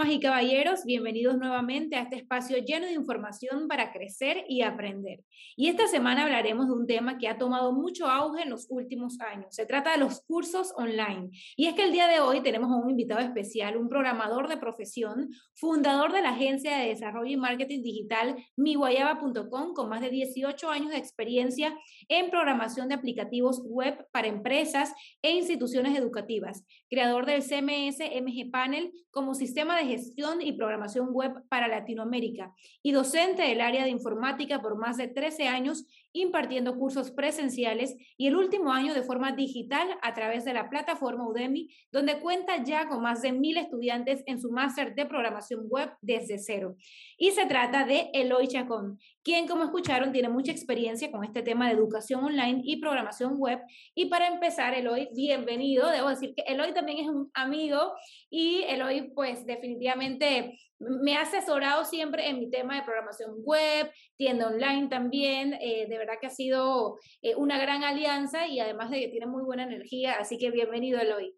damas y caballeros, bienvenidos nuevamente a este espacio lleno de información para crecer y aprender. Y esta semana hablaremos de un tema que ha tomado mucho auge en los últimos años. Se trata de los cursos online. Y es que el día de hoy tenemos a un invitado especial, un programador de profesión, fundador de la agencia de desarrollo y marketing digital miguayaba.com con más de 18 años de experiencia en programación de aplicativos web para empresas e instituciones educativas, creador del CMS MG Panel como sistema de gestión y programación web para Latinoamérica y docente del área de informática por más de 13 años impartiendo cursos presenciales y el último año de forma digital a través de la plataforma Udemy, donde cuenta ya con más de mil estudiantes en su máster de programación web desde cero. Y se trata de Eloy Chacón, quien, como escucharon, tiene mucha experiencia con este tema de educación online y programación web. Y para empezar, Eloy, bienvenido. Debo decir que Eloy también es un amigo y Eloy, pues definitivamente me ha asesorado siempre en mi tema de programación web, tienda online también. Eh, de verdad que ha sido eh, una gran alianza y además de que tiene muy buena energía. Así que bienvenido, Eloy.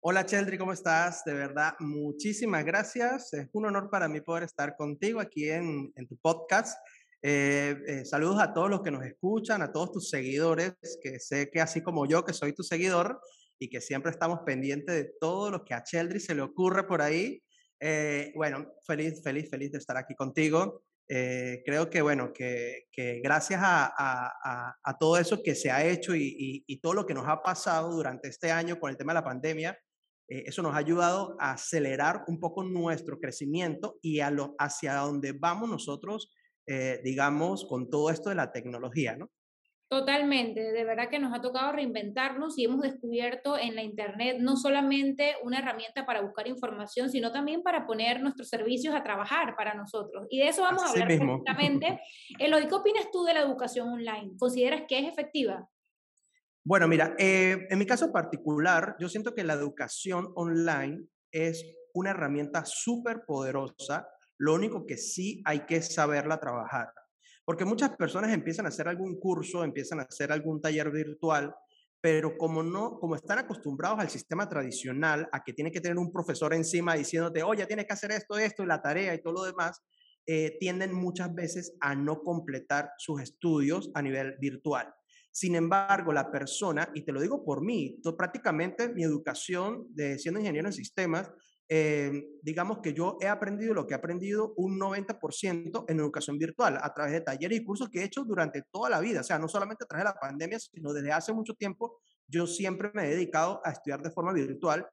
Hola, Cheldry, ¿cómo estás? De verdad, muchísimas gracias. Es un honor para mí poder estar contigo aquí en, en tu podcast. Eh, saludos a todos los que nos escuchan, a todos tus seguidores, que sé que así como yo, que soy tu seguidor y que siempre estamos pendientes de todo lo que a Cheldry se le ocurre por ahí eh, bueno, feliz, feliz, feliz de estar aquí contigo. Eh, creo que, bueno, que, que gracias a, a, a, todo eso que se ha hecho y, y, todo lo que nos ha pasado durante este año con el tema de la pandemia, eh, eso nos ha ayudado a acelerar un poco nuestro crecimiento y a lo, hacia donde vamos nosotros, digamos, con todo esto de la tecnología, ¿no? Totalmente, de verdad que nos ha tocado reinventarnos y hemos descubierto en la Internet no solamente una herramienta para buscar información, sino también para poner nuestros servicios a trabajar para nosotros. Y de eso vamos a hablar precisamente. Eloy, ¿qué opinas tú de la educación online? ¿Consideras que es efectiva? Bueno, mira, eh, en mi caso particular, yo siento que la educación online es una herramienta súper poderosa, lo único que sí hay que saberla trabajar. Porque muchas personas empiezan a hacer algún curso, empiezan a hacer algún taller virtual, pero como no, como están acostumbrados al sistema tradicional, a que tiene que tener un profesor encima diciéndote, oye, tienes que hacer esto, esto y la tarea y todo lo demás, eh, tienden muchas veces a no completar sus estudios a nivel virtual. Sin embargo, la persona, y te lo digo por mí, prácticamente mi educación de siendo ingeniero en sistemas eh, digamos que yo he aprendido lo que he aprendido un 90% en educación virtual a través de talleres y cursos que he hecho durante toda la vida. O sea, no solamente a través de la pandemia, sino desde hace mucho tiempo yo siempre me he dedicado a estudiar de forma virtual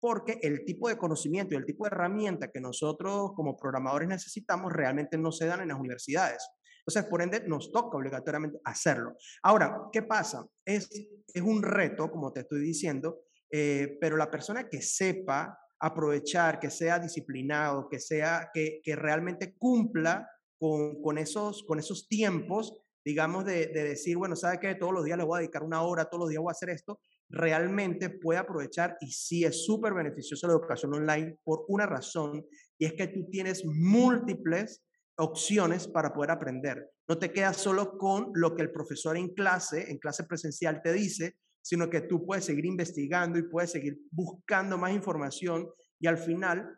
porque el tipo de conocimiento y el tipo de herramienta que nosotros como programadores necesitamos realmente no se dan en las universidades. Entonces, por ende, nos toca obligatoriamente hacerlo. Ahora, ¿qué pasa? Es, es un reto, como te estoy diciendo, eh, pero la persona que sepa aprovechar, que sea disciplinado, que, sea, que, que realmente cumpla con, con, esos, con esos tiempos, digamos, de, de decir, bueno, ¿sabe que Todos los días le voy a dedicar una hora, todos los días voy a hacer esto, realmente puede aprovechar y sí es súper beneficioso la educación online por una razón, y es que tú tienes múltiples opciones para poder aprender. No te quedas solo con lo que el profesor en clase, en clase presencial te dice, sino que tú puedes seguir investigando y puedes seguir buscando más información y al final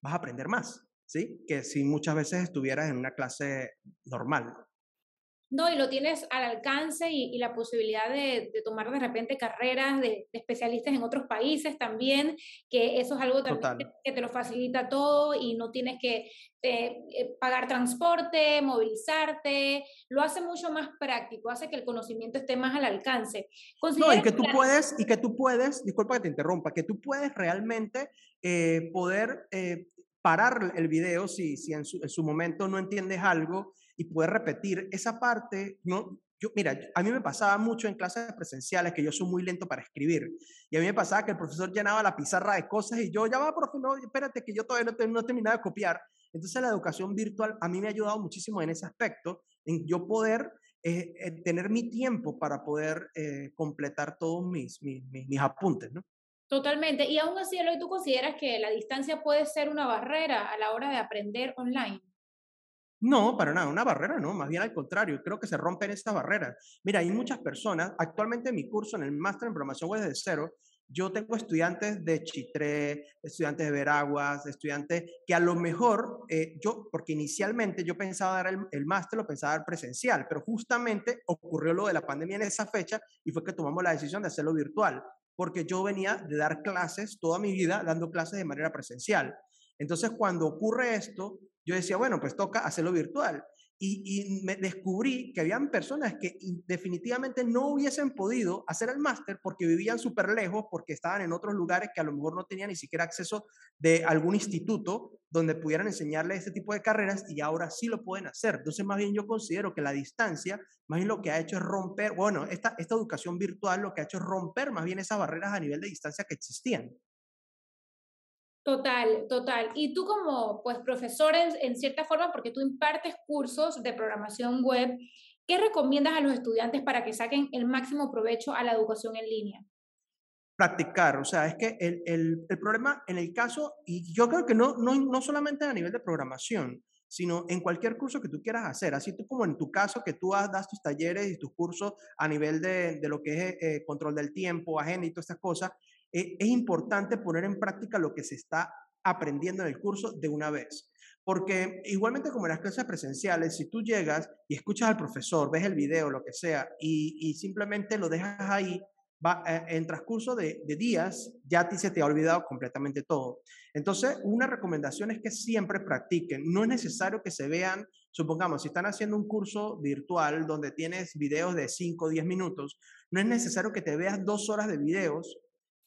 vas a aprender más, ¿sí? Que si muchas veces estuvieras en una clase normal. No, y lo tienes al alcance y, la posibilidad de, tomar de repente carreras de, especialistas en otros países también, que eso es algo que te lo facilita todo y no tienes que eh, eh, pagar transporte, movilizarte, lo hace mucho más práctico, hace que el conocimiento esté más al alcance. No, y que tú puedes, y que tú puedes, disculpa que te interrumpa, que tú puedes realmente eh, poder parar el video si, si en, su, en su momento no entiendes algo y poder repetir esa parte, ¿no? Yo, mira, a mí me pasaba mucho en clases presenciales que yo soy muy lento para escribir. Y a mí me pasaba que el profesor llenaba la pizarra de cosas y yo, ya va, profe, no, espérate, que yo todavía no, no he terminado de copiar. Entonces la educación virtual a mí me ha ayudado muchísimo en ese aspecto, en yo poder eh, eh, tener mi tiempo para poder eh, completar todos mis, mis, mis, apuntes, ¿no? Totalmente. Y aún así, Eloy, ¿tú consideras que la distancia puede ser una barrera a la hora de aprender online? No, para nada, una barrera no, más bien al contrario, creo que se rompen estas barreras. Mira, hay muchas personas, actualmente en mi curso, en el máster en programación web de cero, yo tengo estudiantes de Chitré, estudiantes de Veraguas, estudiantes que a lo mejor, eh, yo, porque inicialmente yo pensaba dar el, el máster, lo pensaba dar presencial, pero justamente ocurrió lo de la pandemia en esa fecha y fue que tomamos la decisión de hacerlo virtual, porque yo venía de dar clases toda mi vida, dando clases de manera presencial. Entonces, cuando ocurre esto, yo decía, bueno, pues toca hacerlo virtual y, me descubrí que habían personas que definitivamente no hubiesen podido hacer el máster porque vivían súper lejos, porque estaban en otros lugares que a lo mejor no tenían ni siquiera acceso de algún instituto donde pudieran enseñarle este tipo de carreras y ahora sí lo pueden hacer. Entonces, más bien yo considero que la distancia, más bien lo que ha hecho es romper, bueno, esta, esta educación virtual lo que ha hecho es romper más bien esas barreras a nivel de distancia que existían. Total, total. Y tú como pues profesor en, cierta forma, porque tú impartes cursos de programación web, ¿qué recomiendas a los estudiantes para que saquen el máximo provecho a la educación en línea? Practicar, o sea, es que el, el, el problema en el caso, y yo creo que no, no, no solamente a nivel de programación, sino en cualquier curso que tú quieras hacer, así tú como en tu caso que tú das tus talleres y tus cursos a nivel de, de lo que es eh, control del tiempo, agenda y todas estas cosas, eh, es importante poner en práctica lo que se está aprendiendo en el curso de una vez. Porque igualmente como en las clases presenciales, si tú llegas y escuchas al profesor, ves el video, lo que sea, y, simplemente lo dejas ahí, va, eh, en transcurso de, días ya a ti se te ha olvidado completamente todo. Entonces, una recomendación es que siempre practiquen. No es necesario que se vean, supongamos, si están haciendo un curso virtual donde tienes videos de 5 o 10 minutos, no es necesario que te veas dos horas de videos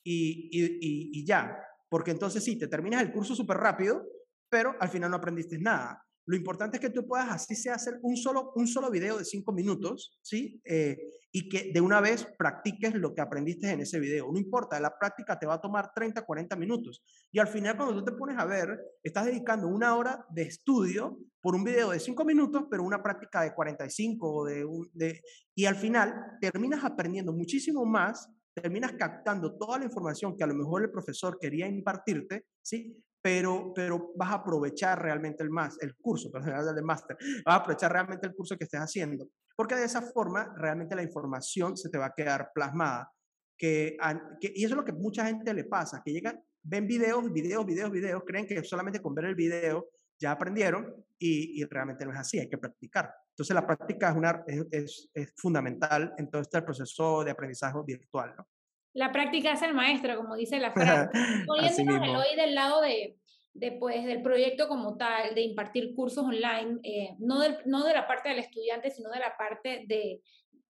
y, ya. Porque entonces sí, te terminas el curso súper rápido, pero al final no aprendiste nada. Lo importante es que tú puedas así sea hacer un solo, un solo video de cinco minutos, ¿sí? Eh, y que de una vez practiques lo que aprendiste en ese video. No importa, la práctica te va a tomar 30, 40 minutos. Y al final cuando tú te pones a ver, estás dedicando una hora de estudio por un video de cinco minutos, pero una práctica de 45 de, de, y al final terminas aprendiendo muchísimo más terminas captando toda la información que a lo mejor el profesor quería impartirte, ¿sí? Pero, pero vas a aprovechar realmente el, más, el curso, perdón, el máster, vas a aprovechar realmente el curso que estés haciendo, porque de esa forma realmente la información se te va a quedar plasmada. Que, que, y eso es lo que mucha gente le pasa, que llegan, ven videos, videos, videos, videos, creen que solamente con ver el video ya aprendieron y, y realmente no es así, hay que practicar. Entonces la práctica es, una, es, es, fundamental en todo este proceso de aprendizaje virtual. ¿no? La práctica es el maestro, como dice la frase. Poniéndonos hoy del lado de, de, pues, del proyecto como tal, de impartir cursos online, eh, no, del, no de la parte del estudiante, sino de la parte de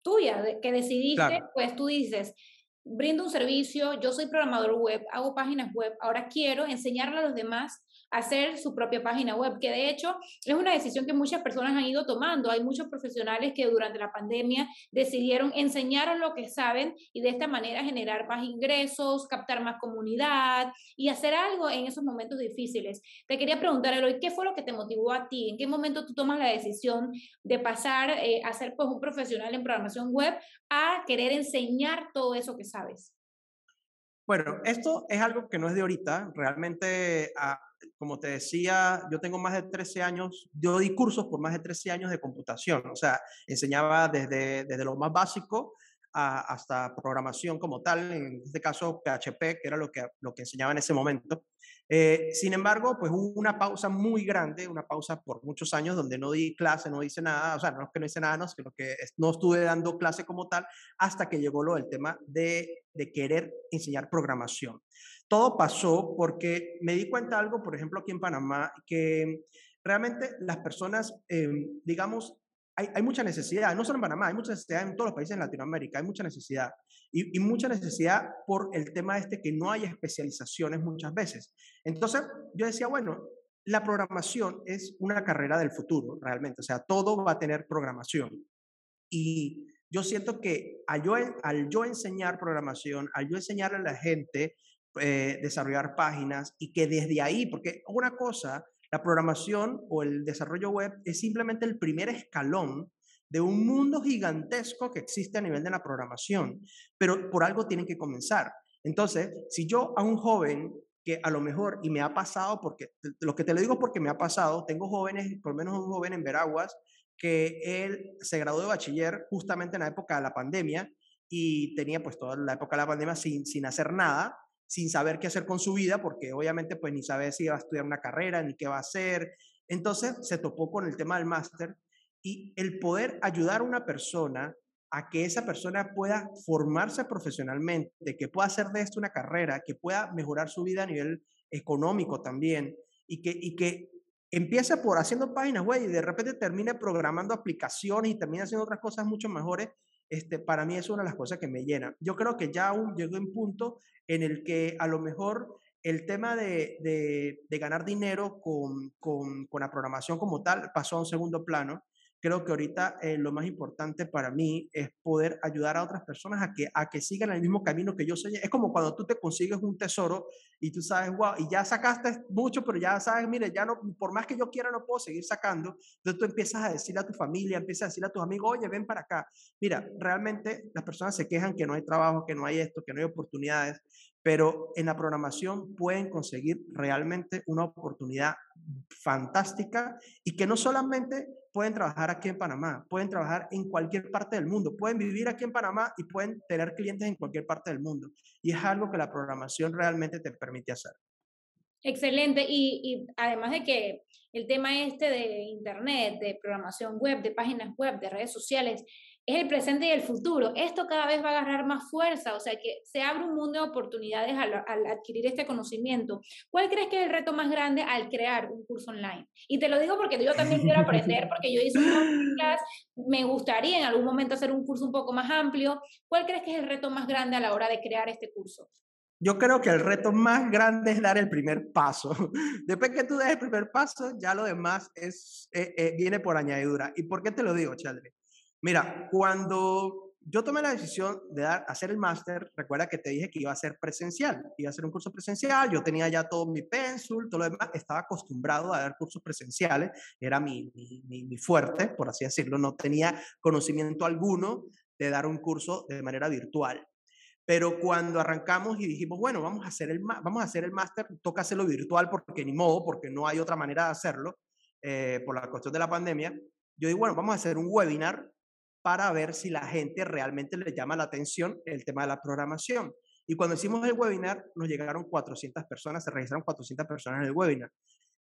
tuya, de, que decidiste, pues tú dices, brindo un servicio, yo soy programador web, hago páginas web, ahora quiero enseñarle a los demás hacer su propia página web, que de hecho es una decisión que muchas personas han ido tomando. Hay muchos profesionales que durante la pandemia decidieron enseñar lo que saben y de esta manera generar más ingresos, captar más comunidad y hacer algo en esos momentos difíciles. Te quería preguntar, Eloy, ¿qué fue lo que te motivó a ti? ¿En qué momento tú tomas la decisión de pasar eh, a ser pues, un profesional en programación web a querer enseñar todo eso que sabes? Bueno, esto es algo que no es de ahorita. Realmente ah, como te decía, yo tengo más de 13 años, yo di cursos por más de 13 años de computación, o sea, enseñaba desde, desde lo más básico hasta programación como tal, en este caso PHP, que era lo que, lo que enseñaba en ese momento. Eh, sin embargo, pues hubo una pausa muy grande, una pausa por muchos años donde no di clase, no hice nada, o sea, no es que no hice nada, no, sino que no estuve dando clase como tal hasta que llegó lo del tema de, de querer enseñar programación. Todo pasó porque me di cuenta algo, por ejemplo, aquí en Panamá, que realmente las personas, em, digamos, hay, hay, mucha necesidad, no solo en Panamá, hay mucha necesidad en todos los países de Latinoamérica, hay mucha necesidad. Y, y, mucha necesidad por el tema este que no hay especializaciones muchas veces. Entonces, yo decía, bueno, la programación es una carrera del futuro, realmente. O sea, todo va a tener programación. Y yo siento que al yo, al yo enseñar programación, al yo enseñarle a la gente eh, desarrollar páginas y que desde ahí, porque una cosa, la programación o el desarrollo web es simplemente el primer escalón de un mundo gigantesco que existe a nivel de la programación, pero por algo tienen que comenzar. Entonces, si yo a un joven que a lo mejor, y me ha pasado, porque lo que te lo digo porque me ha pasado, tengo jóvenes, por lo menos un joven en Veraguas, que él se graduó de bachiller justamente en la época de la pandemia y tenía pues toda la época de la pandemia sin, sin hacer nada, sin saber qué hacer con su vida, porque obviamente pues ni sabe si iba a estudiar una carrera, ni qué va a hacer. Entonces se topó con el tema del máster y el poder ayudar a una persona a que esa persona pueda formarse profesionalmente, que pueda hacer de esto una carrera, que pueda mejorar su vida a nivel económico también y que, y que empiece por haciendo páginas web y de repente termine programando aplicaciones y termine haciendo otras cosas mucho mejores, este, para mí es una de las cosas que me llena. Yo creo que ya aún llegó un punto en el que a lo mejor el tema de, de, ganar dinero con, con, con, la programación como tal pasó a un segundo plano creo que ahorita eh, lo más importante para mí es poder ayudar a otras personas a que, a que sigan el mismo camino que yo soy. Es como cuando tú te consigues un tesoro y tú sabes, wow, y ya sacaste mucho, pero ya sabes, mire, ya no, por más que yo quiera, no puedo seguir sacando. Entonces tú empiezas a decirle a tu familia, empiezas a decirle a tus amigos, oye, ven para acá. Mira, realmente las personas se quejan que no hay trabajo, que no hay esto, que no hay oportunidades, pero en la programación pueden conseguir realmente una oportunidad fantástica y que no solamente pueden trabajar aquí en Panamá, pueden trabajar en cualquier parte del mundo, pueden vivir aquí en Panamá y pueden tener clientes en cualquier parte del mundo. Y es algo que la programación realmente te permite hacer. Excelente. Y, además de que el tema este de Internet, de programación web, de páginas web, de redes sociales, es el presente y el futuro. Esto cada vez va a agarrar más fuerza, o sea que se abre un mundo de oportunidades al, adquirir este conocimiento. ¿Cuál crees que es el reto más grande al crear un curso online? Y te lo digo porque yo también quiero aprender, porque yo hice un clase, me gustaría en algún momento hacer un curso un poco más amplio. ¿Cuál crees que es el reto más grande a la hora de crear este curso? Yo creo que el reto más grande es dar el primer paso. Después que tú des el primer paso, ya lo demás es, eh, eh, viene por añadidura. ¿Y por qué te lo digo, Chadre? Mira, cuando yo tomé la decisión de dar, hacer el máster, recuerda que te dije que iba a ser presencial, iba a ser un curso presencial, yo tenía ya todo mi pensul, todo lo demás, estaba acostumbrado a dar cursos presenciales, era mi, mi, mi fuerte, por así decirlo, no tenía conocimiento alguno de dar un curso de manera virtual. Pero cuando arrancamos y dijimos, bueno, vamos a hacer el, vamos a hacer el máster, toca hacerlo virtual porque ni modo, porque no hay otra manera de hacerlo eh, por la cuestión de la pandemia. Yo digo, bueno, vamos a hacer un webinar para ver si la gente realmente le llama la atención el tema de la programación. Y cuando hicimos el webinar, nos llegaron 400 personas, se registraron 400 personas en el webinar.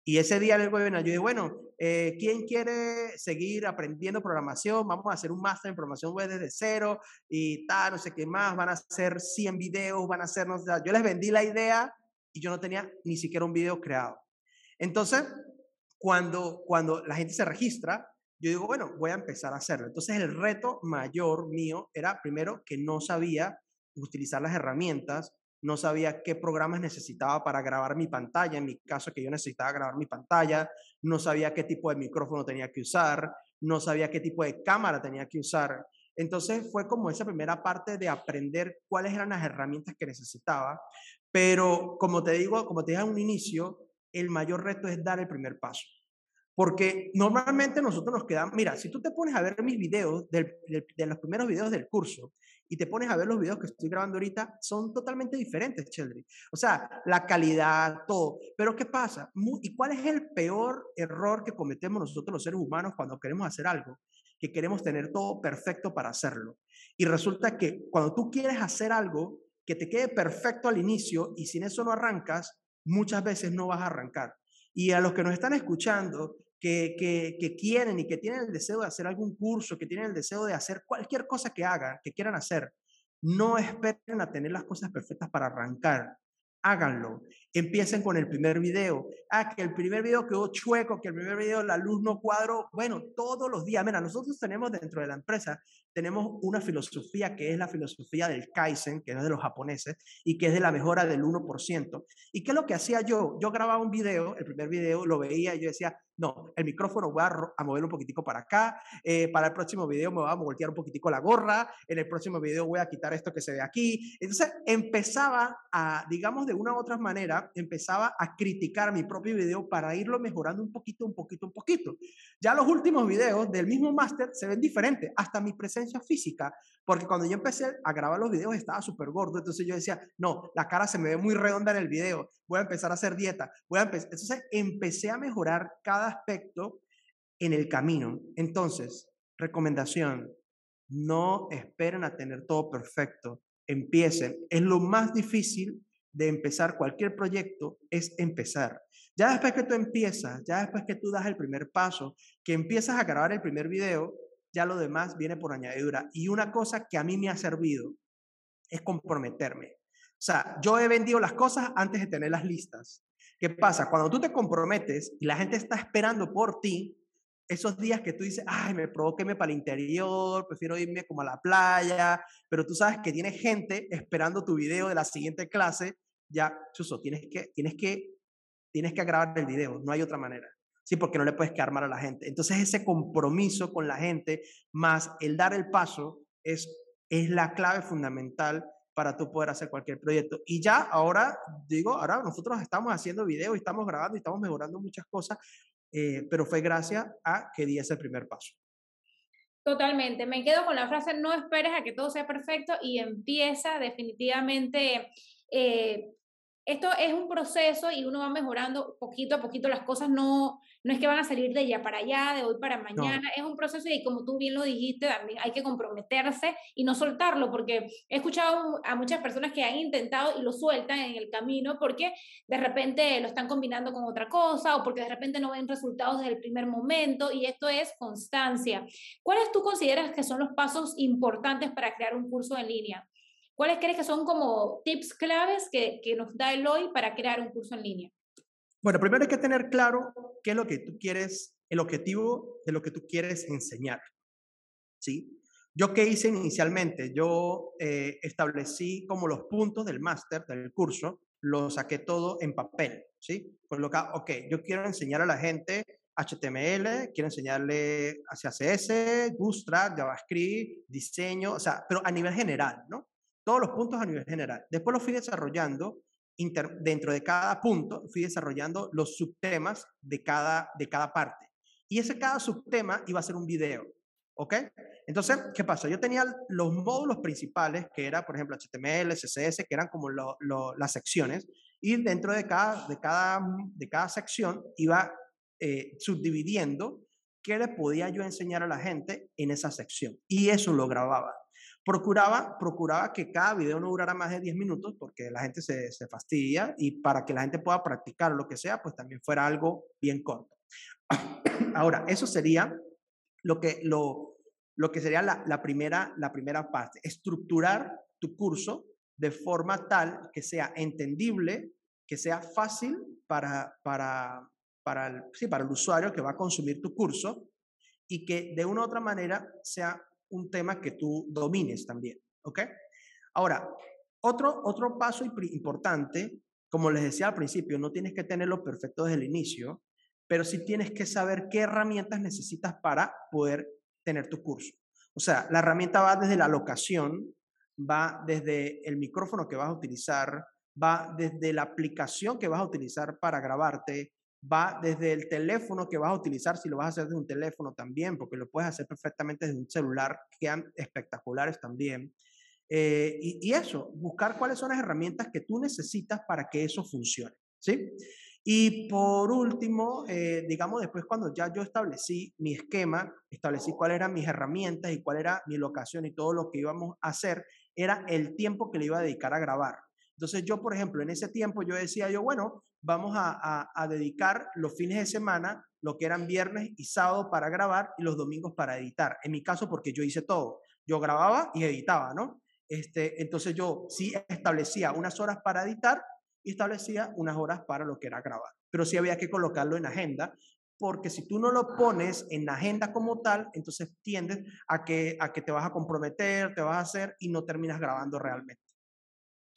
Y ese día en el webinar yo dije, bueno, eh, ¿quién quiere seguir aprendiendo programación? Vamos a hacer un máster en programación web desde cero y tal, no sé qué más, van a hacer 100 videos, van a hacer, no sé, yo les vendí la idea y yo no tenía ni siquiera un video creado. Entonces, cuando, cuando la gente se registra, yo digo, bueno, voy a empezar a hacerlo. Entonces el reto mayor mío era primero que no sabía utilizar las herramientas, no sabía qué programas necesitaba para grabar mi pantalla, en mi caso que yo necesitaba grabar mi pantalla, no sabía qué tipo de micrófono tenía que usar, no sabía qué tipo de cámara tenía que usar. Entonces fue como esa primera parte de aprender cuáles eran las herramientas que necesitaba, pero como te digo, como te dije a un inicio, el mayor reto es dar el primer paso. Porque normalmente nosotros nos quedamos, mira, si tú te pones a ver mis videos, de los primeros videos del curso, y te pones a ver los videos que estoy grabando ahorita, son totalmente diferentes, Cheldry. O sea, la calidad, todo. Pero ¿qué pasa? ¿Y cuál es el peor error que cometemos nosotros los seres humanos cuando queremos hacer algo? Que queremos tener todo perfecto para hacerlo. Y resulta que cuando tú quieres hacer algo que te quede perfecto al inicio y sin eso no arrancas, muchas veces no vas a arrancar. Y a los que nos están escuchando, que, que, quieren y que tienen el deseo de hacer algún curso, que tienen el deseo de hacer cualquier cosa que hagan, que quieran hacer, no esperen a tener las cosas perfectas para arrancar háganlo. Empiecen con el primer video. Ah, que el primer video quedó chueco, que el primer video la luz no cuadró. Bueno, todos los días. Mira, nosotros tenemos dentro de la empresa, tenemos una filosofía que es la filosofía del Kaizen, que es de los japoneses, y que es de la mejora del 1%. ¿Y qué es lo que hacía yo? Yo grababa un video, el primer video, lo veía y yo decía, no, el micrófono voy a, a mover un poquitico para acá, eh, para el próximo video me voy a voltear un poquitico la gorra, en el próximo video voy a quitar esto que se ve aquí. Entonces empezaba a, digamos, de una u otra manera, empezaba a criticar mi propio video para irlo mejorando un poquito, un poquito, un poquito. Ya los últimos videos del mismo máster se ven diferentes, hasta mi presencia física, porque cuando yo empecé a grabar los videos estaba súper gordo, entonces yo decía, no, la cara se me ve muy redonda en el video, voy a empezar a hacer dieta, voy a empezar. Entonces empecé a mejorar cada aspecto en el camino. Entonces, recomendación, no esperen a tener todo perfecto, empiecen. Es lo más difícil de empezar cualquier proyecto, es empezar. Ya después que tú empiezas, ya después que tú das el primer paso, que empiezas a grabar el primer video, ya lo demás viene por añadidura. Y una cosa que a mí me ha servido es comprometerme. O sea, yo he vendido las cosas antes de tener las listas. ¿Qué pasa? Cuando tú te comprometes y la gente está esperando por ti, esos días que tú dices, ay, me provoqué para el interior, prefiero irme como a la playa, pero tú sabes que tienes gente esperando tu video de la siguiente clase, ya, Chuso, tienes que, tienes que, tienes que grabar el video, no hay otra manera. Sí, porque no le puedes quedar mal a la gente. Entonces ese compromiso con la gente más el dar el paso es, es la clave fundamental para tú poder hacer cualquier proyecto. Y ya ahora, digo, ahora nosotros estamos haciendo videos y estamos grabando y estamos mejorando muchas cosas, eh, pero fue gracias a que di ese primer paso. Totalmente, me quedo con la frase, no esperes a que todo sea perfecto y empieza definitivamente eh, esto es un proceso y uno va mejorando poquito a poquito. Las cosas no, no es que van a salir de ya para allá, de hoy para mañana. Es un proceso y como tú bien lo dijiste, también hay que comprometerse y no soltarlo, porque he escuchado a muchas personas que han intentado y lo sueltan en el camino porque de repente lo están combinando con otra cosa o porque de repente no ven resultados desde el primer momento y esto es constancia. ¿Cuáles tú consideras que son los pasos importantes para crear un curso en línea? ¿Cuáles crees que son como tips claves que, que nos da el hoy para crear un curso en línea? Bueno, primero hay que tener claro qué es lo que tú quieres, el objetivo de lo que tú quieres enseñar. ¿Sí? Yo qué hice inicialmente, yo eh, establecí como los puntos del máster, del curso, lo saqué todo en papel, ¿sí? Coloca, ok, yo quiero enseñar a la gente HTML, quiero enseñarle CSS, Bootstrap, JavaScript, diseño, o sea, pero a nivel general, ¿no? Todos los puntos a nivel general. Después los fui desarrollando dentro de cada punto, fui desarrollando los subtemas de cada, de cada parte. Y ese cada subtema iba a ser un video. ¿Ok? Entonces, ¿qué pasa? Yo tenía los módulos principales, que era, por ejemplo, HTML, CSS, que eran como las secciones, y dentro de cada, de cada, de cada sección iba eh, subdividiendo qué le podía yo enseñar a la gente en esa sección. Y eso lo grababa. Procuraba, procuraba que cada video no durara más de 10 minutos porque la gente se, se fastidia y para que la gente pueda practicar lo que sea, pues también fuera algo bien corto. Ahora, eso sería lo que, lo, lo que sería la, la, primera, la primera parte, estructurar tu curso de forma tal que sea entendible, que sea fácil para, para, para, el, sí, para el usuario que va a consumir tu curso y que de una u otra manera sea un tema que tú domines también, ¿ok? Ahora, otro, otro paso importante, como les decía al principio, no tienes que tenerlo perfecto desde el inicio, pero sí tienes que saber qué herramientas necesitas para poder tener tu curso. O sea, la herramienta va desde la locación, va desde el micrófono que vas a utilizar, va desde la aplicación que vas a utilizar para grabarte, va desde el teléfono que vas a utilizar, si lo vas a hacer desde un teléfono también, porque lo puedes hacer perfectamente desde un celular, quedan espectaculares también. Eh, y, eso, buscar cuáles son las herramientas que tú necesitas para que eso funcione, ¿sí? Y por último, eh, digamos, después cuando ya yo establecí mi esquema, establecí cuáles eran mis herramientas y cuál era mi locación y todo lo que íbamos a hacer, era el tiempo que le iba a dedicar a grabar. Entonces yo, por ejemplo, en ese tiempo yo decía yo, bueno, vamos a, dedicar los fines de semana, lo que eran viernes y sábado para grabar y los domingos para editar. En mi caso, porque yo hice todo. Yo grababa y editaba, ¿no? Este, entonces yo sí establecía unas horas para editar y establecía unas horas para lo que era grabar. Pero sí había que colocarlo en agenda, porque si tú no lo pones en agenda como tal, entonces tiendes a que, a que te vas a comprometer, te vas a hacer y no terminas grabando realmente.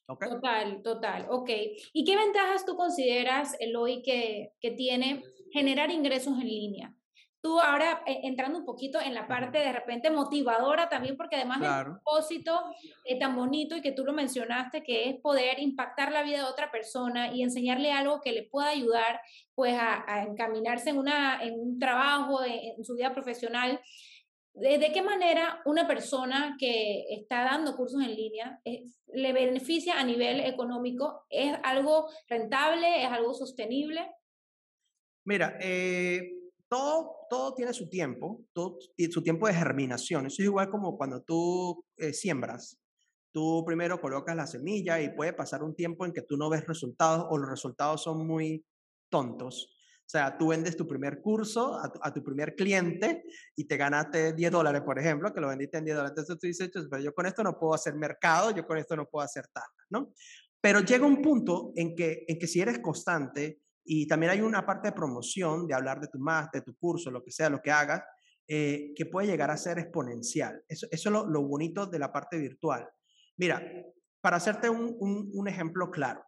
Total, total, ok. ¿Y qué ventajas tú consideras, Eloy, que, que tiene generar ingresos en línea? Tú ahora eh, entrando un poquito en la parte de repente motivadora también, porque además del propósito eh, tan bonito y que tú lo mencionaste, que es poder impactar la vida de otra persona y enseñarle algo que le pueda ayudar pues a, encaminarse en, una, en un trabajo, en, en su vida profesional. ¿De, qué manera una persona que está dando cursos en línea le beneficia a nivel económico? ¿Es algo rentable? ¿Es algo sostenible? Mira, eh, todo, todo tiene su tiempo, su tiempo de germinación. Eso es igual como cuando tú eh, siembras. Tú primero colocas la semilla y puede pasar un tiempo en que tú no ves resultados o los resultados son muy tontos. O sea, tú vendes tu primer curso a tu, primer cliente y te ganaste 10 dólares, por ejemplo, que lo vendiste en 10 dólares. Entonces tú dices, pero yo con esto no puedo hacer mercado, yo con esto no puedo hacer tal, ¿no? Pero llega un punto en que, en que si eres constante y también hay una parte de promoción, de hablar de tu más, de tu curso, lo que sea, lo que hagas, eh, que puede llegar a ser exponencial. Eso, eso es lo, lo, bonito de la parte virtual. Mira, para hacerte un, un, un ejemplo claro,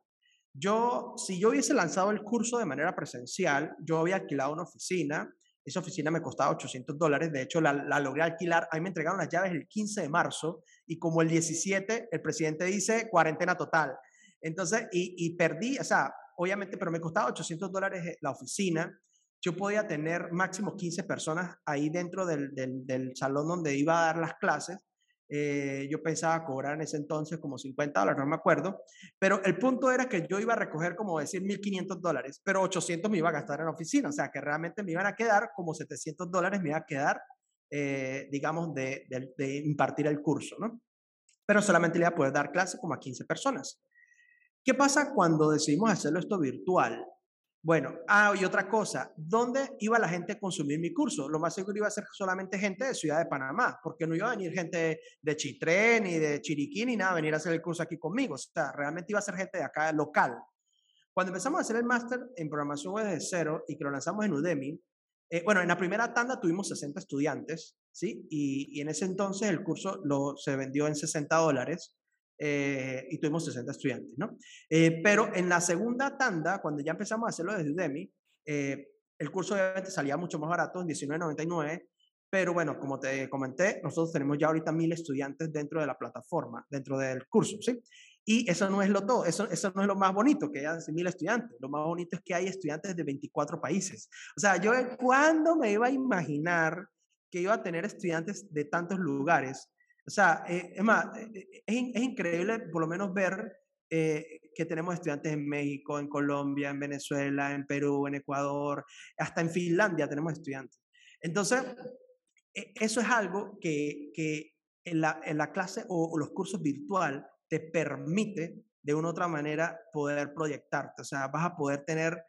yo, si yo hubiese lanzado el curso de manera presencial, yo había alquilado una oficina, esa oficina me costaba 800 dólares, de hecho la, la, logré alquilar, a mí me entregaron las llaves el 15 de marzo y como el 17, el presidente dice cuarentena total. Entonces, y, perdí, o sea, obviamente, pero me costaba 800 dólares la oficina, yo podía tener máximo 15 personas ahí dentro del, del salón donde iba a dar las clases eh, yo pensaba cobrar en ese entonces como 50 dólares, no me acuerdo, pero el punto era que yo iba a recoger como decir 1.500 dólares, pero 800 me iba a gastar en la oficina, o sea que realmente me iban a quedar como 700 dólares, me iba a quedar, eh, digamos, de, de, impartir el curso, ¿no? Pero solamente le iba a poder dar clase como a 15 personas. ¿Qué pasa cuando decidimos hacerlo esto virtual? Bueno, ah, y otra cosa, ¿dónde iba la gente a consumir mi curso? Lo más seguro iba a ser solamente gente de Ciudad de Panamá, porque no iba a venir gente de Chitré, ni de Chiriquí, ni nada, a venir a hacer el curso aquí conmigo. O sea, realmente iba a ser gente de acá local. Cuando empezamos a hacer el máster en programación web desde cero y que lo lanzamos en Udemy, eh, bueno, en la primera tanda tuvimos 60 estudiantes, ¿sí? Y, y en ese entonces el curso lo, se vendió en 60 dólares. Eh, y tuvimos 60 estudiantes, ¿no? Eh, pero en la segunda tanda, cuando ya empezamos a hacerlo desde Udemy, eh, el curso obviamente salía mucho más barato, en 19.99, pero bueno, como te comenté, nosotros tenemos ya ahorita mil estudiantes dentro de la plataforma, dentro del curso, ¿sí? Y eso no es lo todo, eso, eso no es lo más bonito, que haya mil estudiantes. Lo más bonito es que hay estudiantes de 24 países. O sea, yo cuándo me iba a imaginar que iba a tener estudiantes de tantos lugares o sea, eh, es más, eh, eh, es, increíble por lo menos ver que tenemos estudiantes en México, en Colombia, en Venezuela, en Perú, en Ecuador, hasta en Finlandia tenemos estudiantes. Entonces, e, eso es algo que, que en, la, en, la, clase o, los cursos virtual te permite de una u otra manera poder proyectarte. O sea, vas a poder tener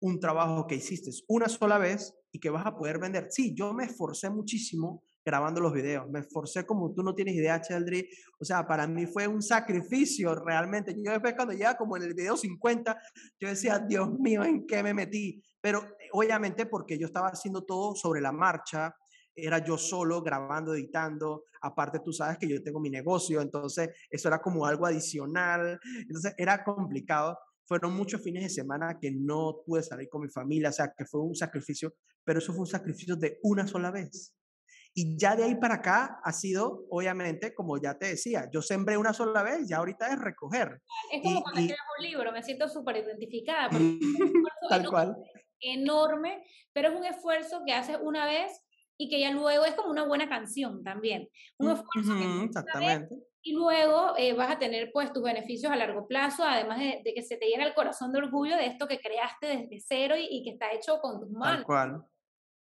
un trabajo que hiciste una sola vez y que vas a poder vender. Sí, yo me esforcé muchísimo grabando los videos. Me esforcé como tú no tienes idea, Cheldry. O sea, para mí fue un sacrificio realmente. Yo después cuando llega como en el video 50, yo decía, Dios mío, ¿en qué me metí? Pero eh, obviamente porque yo estaba haciendo todo sobre la marcha, era yo solo grabando, editando. Aparte, tú sabes que yo tengo mi negocio, entonces eso era como algo adicional. Entonces era complicado. Fueron muchos fines de semana que no pude salir con mi familia, o sea, que fue un sacrificio, pero eso fue un sacrificio de una sola vez. Y ya de ahí para acá ha sido, obviamente, como ya te decía, yo sembré una sola vez, ya ahorita es recoger. Es como cuando escribes un libro, me siento súper identificada. Tal cual. Enorme, pero es un esfuerzo que haces una vez y que ya luego es como una buena canción también. Un esfuerzo que exactamente. y luego eh, vas a tener pues tus beneficios a largo plazo, además de, de, que se te llena el corazón de orgullo de esto que creaste desde cero y, y que está hecho con tus manos. Tal cual.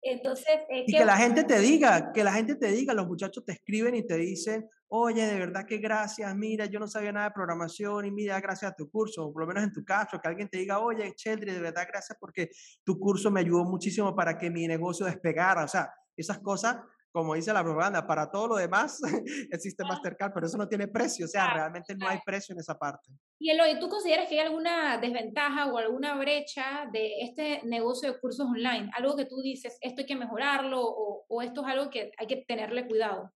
Entonces, eh, y que la gente te diga, que la gente te diga, los muchachos te escriben y te dicen, oye, de verdad que gracias, mira, yo no sabía nada de programación y mira, gracias a tu curso, o por lo menos en tu caso, que alguien te diga, oye, Cheldry, de verdad gracias porque tu curso me ayudó muchísimo para que mi negocio despegara, o sea, esas cosas como dice la propaganda, para todo lo demás existe Mastercard, pero eso no tiene precio, o sea, realmente no hay precio en esa parte. Y Eloy, ¿tú consideras que hay alguna desventaja o alguna brecha de este negocio de cursos online? Algo que tú dices, esto hay que mejorarlo o, o esto es algo que hay que tenerle cuidado.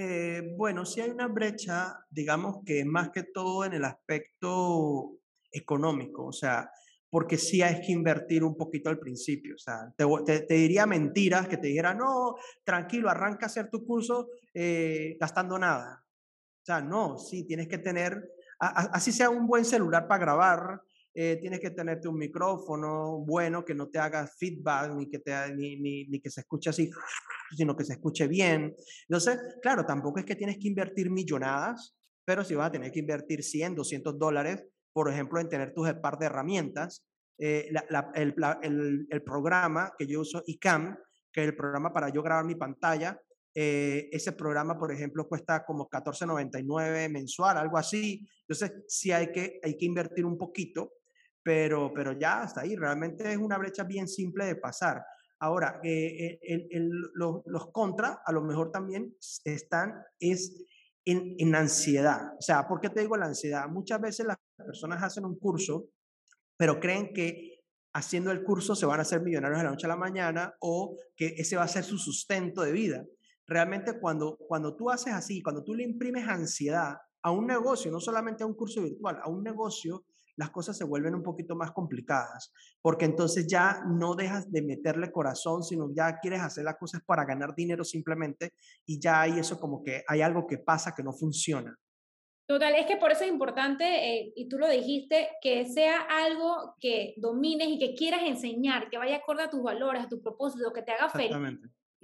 Eh, bueno, sí hay una brecha, digamos que más que todo en el aspecto económico, o sea, porque sí hay que invertir un poquito al principio. O sea, te, te, diría mentiras que te dijera, no, tranquilo, arranca a hacer tu curso eh, gastando nada. O sea, no, sí, tienes que tener, así sea un buen celular para grabar, eh, tienes que tenerte un micrófono bueno que no te haga feedback ni que, te, ni, ni, ni, que se escuche así, sino que se escuche bien. Entonces, claro, tampoco es que tienes que invertir millonadas, pero si vas a tener que invertir 100, 200 dólares por ejemplo, en tener tus par de herramientas. Eh, la, la, el, el, el, programa que yo uso, ICAM, que el programa para yo grabar mi pantalla. Eh, ese programa, por ejemplo, cuesta como 14.99 mensual, algo así. Entonces, sí hay que, hay que invertir un poquito, pero, pero ya hasta ahí. Realmente es una brecha bien simple de pasar. Ahora, eh, los, los contras a lo mejor también están es en, en, ansiedad. O sea, ¿por qué te digo la ansiedad? Muchas veces las personas hacen un curso, pero creen que haciendo el curso se van a hacer millonarios de la noche a la mañana o que ese va a ser su sustento de vida. Realmente cuando, cuando tú haces así, cuando tú le imprimes ansiedad a un negocio, no solamente a un curso virtual, a un negocio, las cosas se vuelven un poquito más complicadas, porque entonces ya no dejas de meterle corazón, sino ya quieres hacer las cosas para ganar dinero simplemente y ya hay eso como que hay algo que pasa que no funciona. Total, es que por eso es importante, eh, y tú lo dijiste, que sea algo que domines y que quieras enseñar, que vaya acorde a tus valores, a tus propósitos, que te haga feliz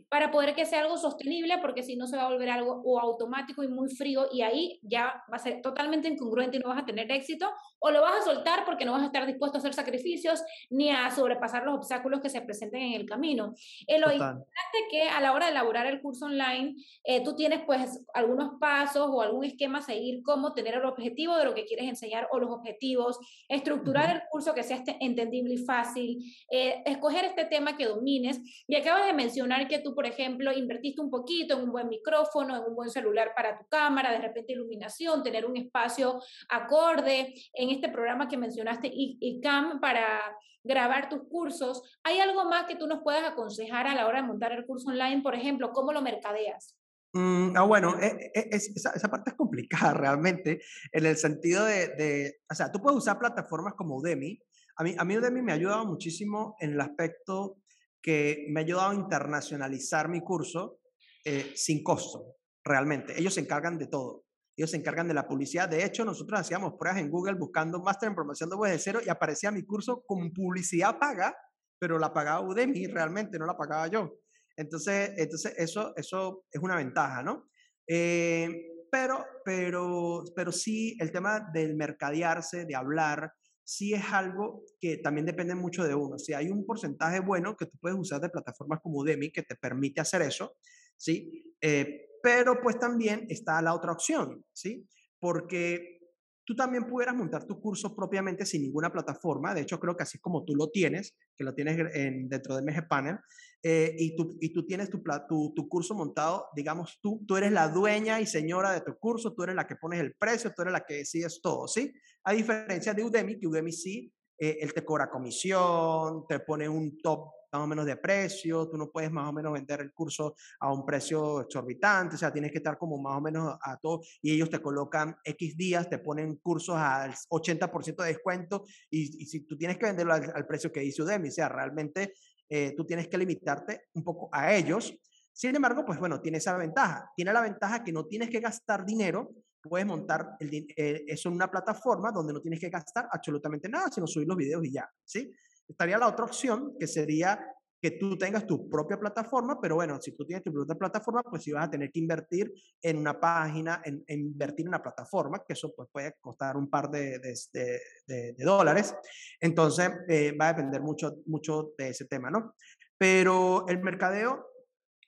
para poder que sea algo sostenible, porque si no se va a volver algo o automático y muy frío y ahí ya va a ser totalmente incongruente y no vas a tener éxito, o lo vas a soltar porque no vas a estar dispuesto a hacer sacrificios ni a sobrepasar los obstáculos que se presenten en el camino. Eh, lo importante que a la hora de elaborar el curso online, eh, tú tienes pues algunos pasos o algún esquema a seguir, cómo tener el objetivo de lo que quieres enseñar o los objetivos, estructurar el curso que sea este entendible y fácil, eh, escoger este tema que domines. Y acabas de mencionar que tú, por ejemplo, invertiste un poquito en un buen micrófono, en un buen celular para tu cámara, de repente iluminación, tener un espacio acorde en este programa que mencionaste, ICAM, para grabar tus cursos. ¿Hay algo más que tú nos puedas aconsejar a la hora de montar el curso online? Por ejemplo, ¿cómo lo mercadeas? Mm, ah, bueno, e, e, esa, parte es complicada realmente, en el sentido de, de, o sea, tú puedes usar plataformas como Udemy. A mí, a mí Udemy me ha ayudado muchísimo en el aspecto que me ha ayudado a internacionalizar mi curso eh, sin costo, realmente. Ellos se encargan de todo. Ellos se encargan de la publicidad. De hecho, nosotros hacíamos pruebas en Google buscando máster en promoción de web de cero y aparecía mi curso con publicidad paga, pero la pagaba Udemy realmente, no la pagaba yo. Entonces, entonces eso, eso es una ventaja, ¿no? Eh, pero, pero, pero sí, el tema del mercadearse, de hablar, sí es algo que también depende mucho de uno. Si hay un porcentaje bueno que tú puedes usar de plataformas como Udemy que te permite hacer eso, ¿sí? Eh, pero pues también está la otra opción, ¿sí? Porque tú también pudieras montar tu curso propiamente sin ninguna plataforma. De hecho, creo que así como tú lo tienes, que lo tienes en, dentro de MG Panel, eh, y, tú, y tú tienes tu, tu, tu, curso montado, digamos, tú, tú eres la dueña y señora de tu curso, tú eres la que pones el precio, tú eres la que decides todo, ¿sí? A diferencia de Udemy, que Udemy sí, eh, él te cobra comisión, te pone un top más o menos de precio, tú no puedes más o menos vender el curso a un precio exorbitante, o sea, tienes que estar como más o menos a todo, y ellos te colocan X días, te ponen cursos al 80% de descuento, y, si tú tienes que venderlo al, precio que dice Udemy, o sea, realmente eh, tú tienes que limitarte un poco a ellos. Sin embargo, pues bueno, tiene esa ventaja. Tiene la ventaja que no tienes que gastar dinero, puedes montar el, eh, eso en una plataforma donde no tienes que gastar absolutamente nada, sino subir los videos y ya, ¿sí? Estaría la otra opción, que sería que tú tengas tu propia plataforma, pero bueno, si tú tienes tu propia plataforma, pues sí vas a tener que invertir en una página, en, invertir en una plataforma, que eso pues puede costar un par de, de, de, dólares. Entonces, eh, va a depender mucho, mucho de ese tema, ¿no? Pero el mercadeo,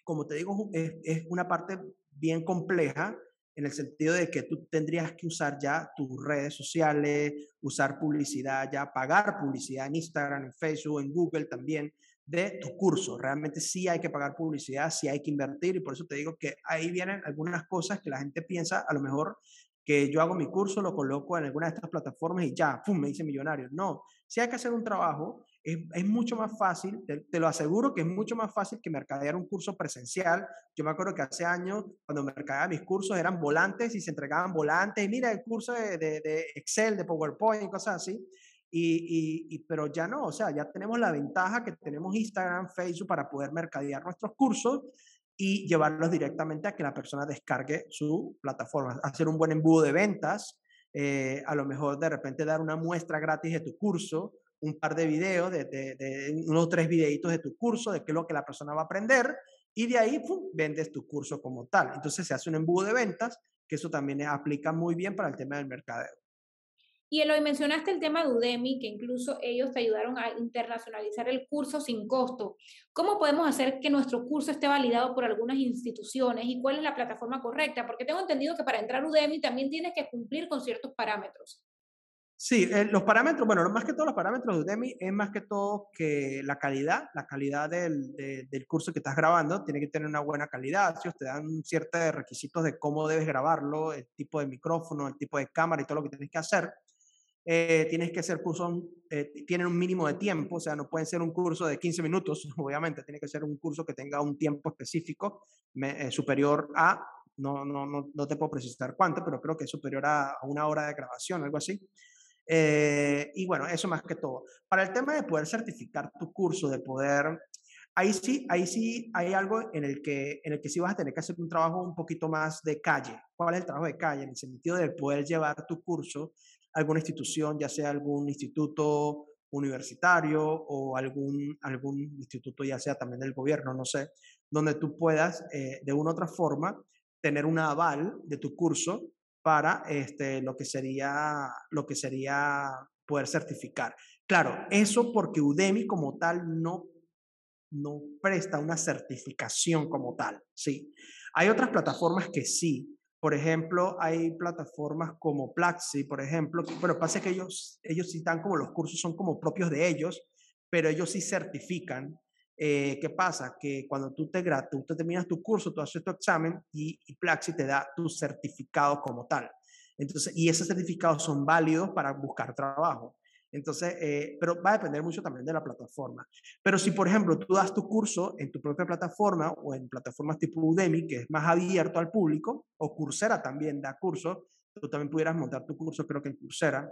como te digo, es, es una parte bien compleja en el sentido de que tú tendrías que usar ya tus redes sociales, usar publicidad, ya pagar publicidad en Instagram, en Facebook, en Google también de tu curso. Realmente sí hay que pagar publicidad, sí hay que invertir y por eso te digo que ahí vienen algunas cosas que la gente piensa a lo mejor que yo hago mi curso, lo coloco en alguna de estas plataformas y ya, ¡pum!, me hice millonario. No, si hay que hacer un trabajo, es, es mucho más fácil, te, lo aseguro que es mucho más fácil que mercadear un curso presencial. Yo me acuerdo que hace años, cuando mercadeaba mis cursos, eran volantes y se entregaban volantes, y mira el curso de, de, Excel, de PowerPoint, cosas así. Y, y, pero ya no, o sea, ya tenemos la ventaja que tenemos Instagram, Facebook para poder mercadear nuestros cursos y llevarlos directamente a que la persona descargue su plataforma, hacer un buen embudo de ventas, eh, a lo mejor de repente dar una muestra gratis de tu curso, un par de videos, de, de, unos tres videitos de tu curso, de qué es lo que la persona va a aprender, y de ahí vendes tu curso como tal. Entonces se hace un embudo de ventas, que eso también aplica muy bien para el tema del mercadeo. Y hoy mencionaste el tema de Udemy, que incluso ellos te ayudaron a internacionalizar el curso sin costo. ¿Cómo podemos hacer que nuestro curso esté validado por algunas instituciones y cuál es la plataforma correcta? Porque tengo entendido que para entrar a Udemy también tienes que cumplir con ciertos parámetros. Sí, eh, los parámetros, bueno, más que todos los parámetros de Udemy es más que todo que la calidad, la calidad del, del, curso que estás grabando tiene que tener una buena calidad. Si te dan ciertos requisitos de cómo debes grabarlo, el tipo de micrófono, el tipo de cámara y todo lo que tienes que hacer. Eh, tienes que ser cursos, eh, tienen un mínimo de tiempo, o sea, no pueden ser un curso de 15 minutos, obviamente, tiene que ser un curso que tenga un tiempo específico superior a, no, no, no, no, te puedo precisar cuánto, pero creo que es superior a, a una hora de grabación, algo así. Eh, y bueno, eso más que todo. Para el tema de poder certificar tu curso, de poder, ahí sí, ahí sí hay algo en el que, en el que sí vas a tener que hacer un trabajo un poquito más de calle. ¿Cuál es el trabajo de calle? En el sentido de poder llevar tu curso a alguna institución, ya sea algún instituto universitario o algún, algún instituto, ya sea también del gobierno, no sé, donde tú puedas eh, de una u otra forma tener un aval de tu curso para este, lo, que sería, lo que sería poder certificar. Claro, eso porque Udemy como tal no, no presta una certificación como tal, ¿sí? Hay otras plataformas que sí. Por ejemplo, hay plataformas como Plaxi, por ejemplo, pero pasa que ellos, ellos sí están como los cursos son como propios de ellos, pero ellos sí certifican eh, ¿Qué pasa? Que cuando tú te, tú te terminas tu curso, tú haces tu examen y, y Plaxi te da tu certificado como tal. Entonces, y esos certificados son válidos para buscar trabajo. Entonces, eh, pero va a depender mucho también de la plataforma. Pero si, por ejemplo, tú das tu curso en tu propia plataforma o en plataformas tipo Udemy, que es más abierto al público, o Coursera también da cursos, tú también pudieras montar tu curso, creo que en Coursera,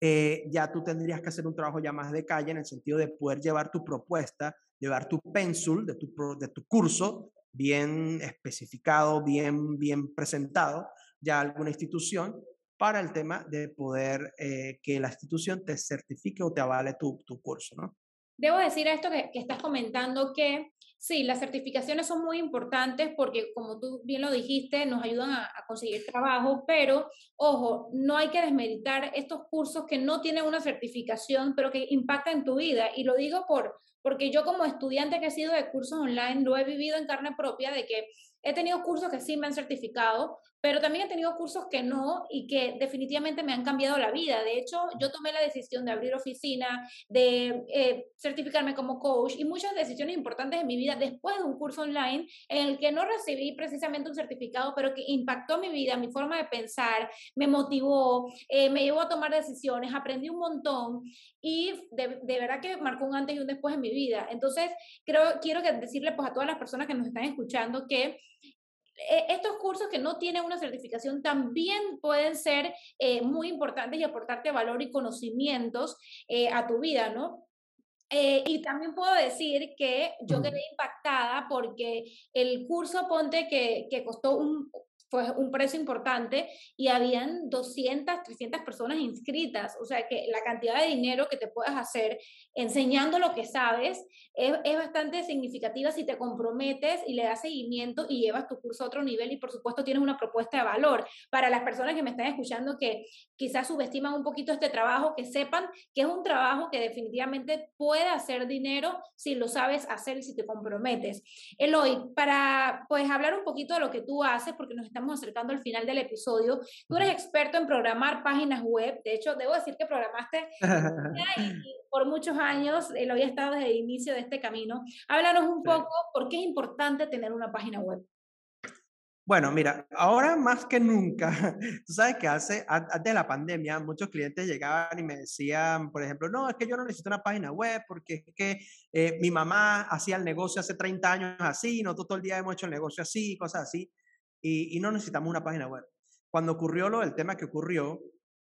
eh, ya tú tendrías que hacer un trabajo ya más de calle en el sentido de poder llevar tu propuesta, llevar tu pencil de tu, de tu curso bien especificado, bien, bien presentado, ya a alguna institución para el tema de poder eh, que la institución te certifique o te avale tu, tu curso, ¿no? Debo decir esto que, que, estás comentando que sí, las certificaciones son muy importantes porque, como tú bien lo dijiste, nos ayudan a, a, conseguir trabajo, pero ojo, no hay que desmeditar estos cursos que no tienen una certificación, pero que impactan tu vida. Y lo digo por, porque yo como estudiante que he sido de cursos online, lo he vivido en carne propia de que he tenido cursos que sí me han certificado, pero también he tenido cursos que no y que definitivamente me han cambiado la vida. De hecho, yo tomé la decisión de abrir oficina, de eh, certificarme como coach y muchas decisiones importantes en mi vida después de un curso online en el que no recibí precisamente un certificado, pero que impactó mi vida, mi forma de pensar, me motivó, eh, me llevó a tomar decisiones, aprendí un montón y de, de, verdad que marcó un antes y un después en mi vida. Entonces, creo, quiero decirle pues a todas las personas que nos están escuchando que e, estos cursos que no tienen una certificación también pueden ser eh, muy importantes y aportarte valor y conocimientos eh, a tu vida, ¿no? Eh, y también puedo decir que yo quedé impactada porque el curso Ponte que, que costó un, fue un precio importante y habían 200, 300 personas inscritas. O sea que la cantidad de dinero que te puedes hacer enseñando lo que sabes es, es, bastante significativa si te comprometes y le das seguimiento y llevas tu curso a otro nivel y por supuesto tienes una propuesta de valor. Para las personas que me están escuchando que quizás subestiman un poquito este trabajo, que sepan que es un trabajo que definitivamente puede hacer dinero si lo sabes hacer y si te comprometes. Eloy, para pues hablar un poquito de lo que tú haces, porque nos estamos acercando al final del episodio, tú eres experto en programar páginas web, de hecho debo decir que programaste por muchos años, Eloy ha estado desde el inicio de este camino. Háblanos un poco por qué es importante tener una página web. Bueno, mira, ahora más que nunca, tú sabes que hace, antes de la pandemia, muchos clientes llegaban y me decían, por ejemplo, no, es que yo no necesito una página web porque es que eh, mi mamá hacía el negocio hace 30 años así, nosotros todo el día hemos hecho el negocio así, cosas así, y, no necesitamos una página web. Cuando ocurrió lo del tema que ocurrió,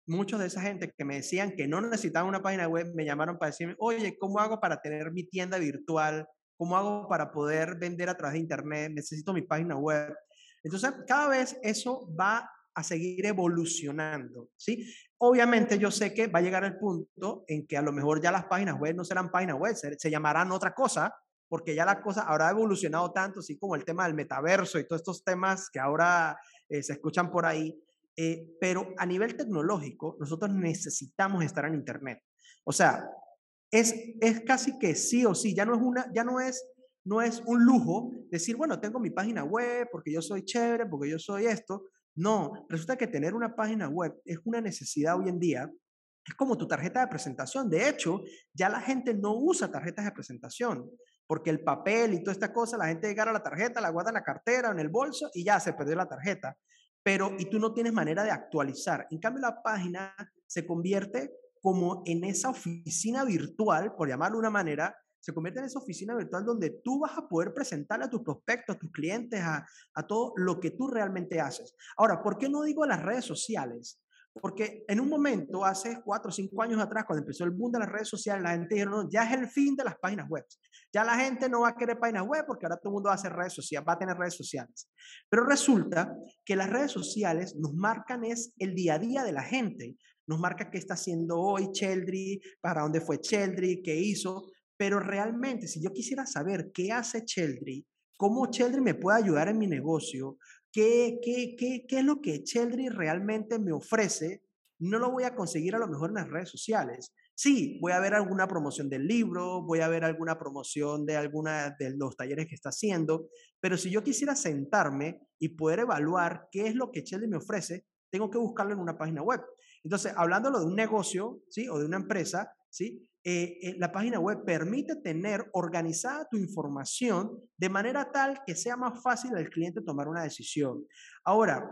muchos de esa gente que me decían que no necesitaban una página web me llamaron para decirme, oye, ¿cómo hago para tener mi tienda virtual? ¿Cómo hago para poder vender a través de Internet? Necesito mi página web. Entonces, cada vez eso va a seguir evolucionando, ¿sí? Obviamente yo sé que va a llegar el punto en que a lo mejor ya las páginas web no serán páginas web, se, llamarán otra cosa, porque ya la cosa habrá evolucionado tanto, así como el tema del metaverso y todos estos temas que ahora eh, se escuchan por ahí. eh, pero a nivel tecnológico, nosotros necesitamos estar en Internet. O sea, es, es casi que sí o sí, ya no es, una, ya no es, no es un lujo decir, bueno, tengo mi página web porque yo soy chévere, porque yo soy esto. No, resulta que tener una página web es una necesidad hoy en día es como tu tarjeta de presentación. De hecho, ya la gente no usa tarjetas de presentación, porque el papel y toda esta cosa, la gente llega a la tarjeta, la guarda en la cartera o en el bolso y ya se perdió la tarjeta. Pero, y tú no tienes manera de actualizar. En cambio, la página se convierte como en esa oficina virtual, por llamarlo de una manera, se convierte en esa oficina virtual donde tú vas a poder presentarle a tus prospectos, a tus clientes, a, a todo lo que tú realmente haces. Ahora, ¿por qué no digo las redes sociales? Porque en un momento, hace cuatro o cinco años atrás, cuando empezó el boom de las redes sociales, la gente dijo, no, ya es el fin de las páginas web. Ya la gente no va a querer páginas web porque ahora todo el mundo va a redes sociales, va a tener redes sociales. Pero resulta que las redes sociales nos marcan es el día a día de la gente. Nos marca qué está haciendo hoy Cheldry, para dónde fue Cheldry, qué hizo. Pero realmente, si yo quisiera saber qué hace Cheldry, cómo Cheldry me puede ayudar en mi negocio, qué, qué, qué, qué es lo que Cheldry realmente me ofrece, no lo voy a conseguir a lo mejor en las redes sociales. Sí, voy a ver alguna promoción del libro, voy a ver alguna promoción de alguna de los talleres que está haciendo, pero si yo quisiera sentarme y poder evaluar qué es lo que Cheldry me ofrece, tengo que buscarlo en una página web. Entonces, hablándolo de un negocio, ¿sí? O de una empresa, ¿sí? Eh, eh, la página web permite tener organizada tu información de manera tal que sea más fácil al cliente tomar una decisión. Ahora,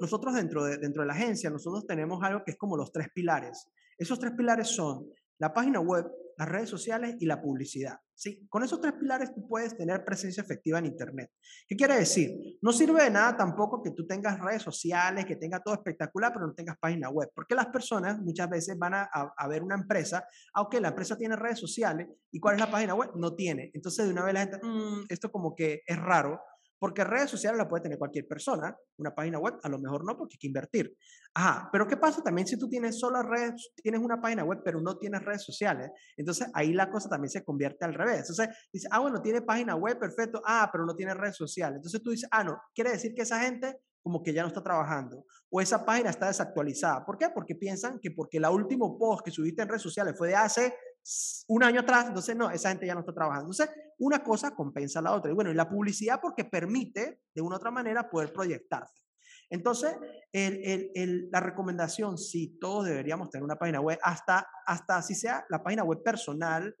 nosotros dentro de, dentro de la agencia, nosotros tenemos algo que es como los tres pilares. Esos tres pilares son la página web, las redes sociales y la publicidad. ¿sí? Con esos tres pilares tú puedes tener presencia efectiva en Internet. ¿Qué quiere decir? No sirve de nada tampoco que tú tengas redes sociales, que tenga todo espectacular, pero no tengas página web, porque las personas muchas veces van a, a, ver una empresa, aunque la empresa tiene redes sociales, ¿y cuál es la página web? No tiene. Entonces de una vez la gente, mm, esto como que es raro, porque redes sociales la puede tener cualquier persona, una página web a lo mejor no, porque hay que invertir. Ajá, pero ¿qué pasa también si tú tienes solo redes, tienes una página web, pero no tienes redes sociales? Entonces ahí la cosa también se convierte al revés. Entonces dice, ah, bueno, tiene página web, perfecto, ah, pero no tiene redes sociales. Entonces tú dices, ah, no, quiere decir que esa gente como que ya no está trabajando o esa página está desactualizada. ¿Por qué? Porque piensan que porque el último post que subiste en redes sociales fue de hace un año atrás, entonces no, esa gente ya no está trabajando. Entonces, una cosa compensa a la otra. Y bueno, y la publicidad porque permite de una u otra manera poder proyectarse. Entonces, el, el, la recomendación, sí, todos deberíamos tener una página web, hasta, hasta si sea la página web personal,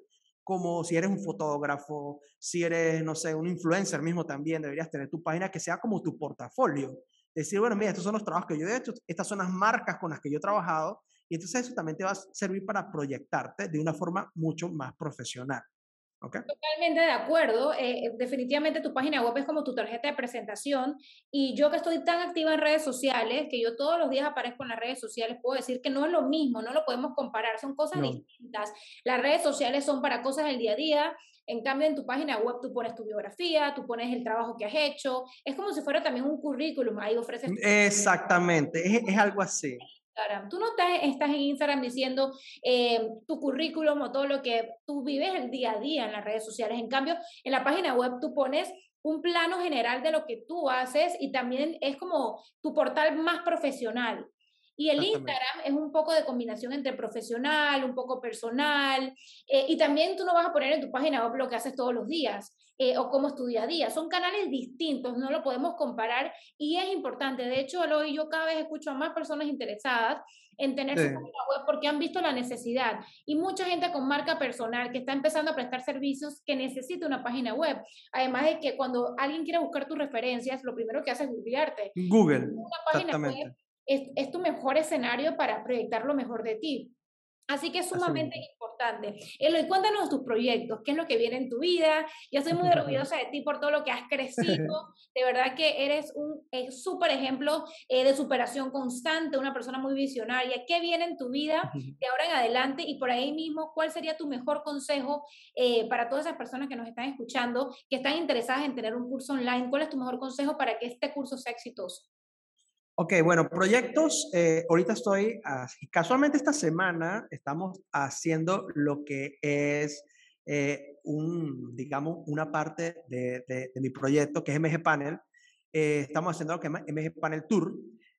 como si eres un fotógrafo, si eres, no sé, un influencer mismo también, deberías tener tu página que sea como tu portafolio. Decir, bueno, mira, estos son los trabajos que yo he hecho, estas son las marcas con las que yo he trabajado, y entonces eso también te va a servir para proyectarte de una forma mucho más profesional. ¿Okay? Totalmente de acuerdo. Eh, eh, definitivamente tu página web es como tu tarjeta de presentación y yo que estoy tan activa en redes sociales, que yo todos los días aparezco en las redes sociales, puedo decir que no es lo mismo, no lo podemos comparar, son cosas distintas. Las redes sociales son para cosas del día a día, en cambio en tu página web tú pones tu biografía, tú pones el trabajo que has hecho, es como si fuera también un currículum, ahí ofreces... Exactamente, es, es algo así. Tú no estás, estás en Instagram diciendo eh, tu currículum o todo lo que tú vives el día a día en las redes sociales. En cambio, en la página web tú pones un plano general de lo que tú haces y también es como tu portal más profesional. Y el Instagram es un poco de combinación entre profesional, un poco personal, eh, y también tú no vas a poner en tu página web lo que haces todos los días eh, o cómo es tu día a día. Son canales distintos, no lo podemos comparar y es importante. De hecho, hoy yo cada vez escucho a más personas interesadas en tener su página web porque han visto la necesidad. Y mucha gente con marca personal que está empezando a prestar servicios que necesita una página web. Además de que cuando alguien quiere buscar tus referencias, lo primero que hace es googlearte. Google. Una página web es, tu mejor escenario para proyectar lo mejor de ti. Así que es sumamente importante. Eloy, cuéntanos tus proyectos, qué es lo que viene en tu vida. Yo estoy muy orgullosa de ti por todo lo que has crecido. De verdad que eres un súper ejemplo eh, de superación constante, una persona muy visionaria. ¿Qué viene en tu vida de ahora en adelante? Y por ahí mismo, ¿cuál sería tu mejor consejo eh, para todas esas personas que nos están escuchando, que están interesadas en tener un curso online? ¿Cuál es tu mejor consejo para que este curso sea exitoso? Ok, bueno, proyectos, eh, ahorita estoy, casualmente esta semana estamos haciendo lo que es eh, un, digamos, una parte de, de, mi proyecto que es MG Panel. Eh, estamos haciendo lo que es MG Panel Tour.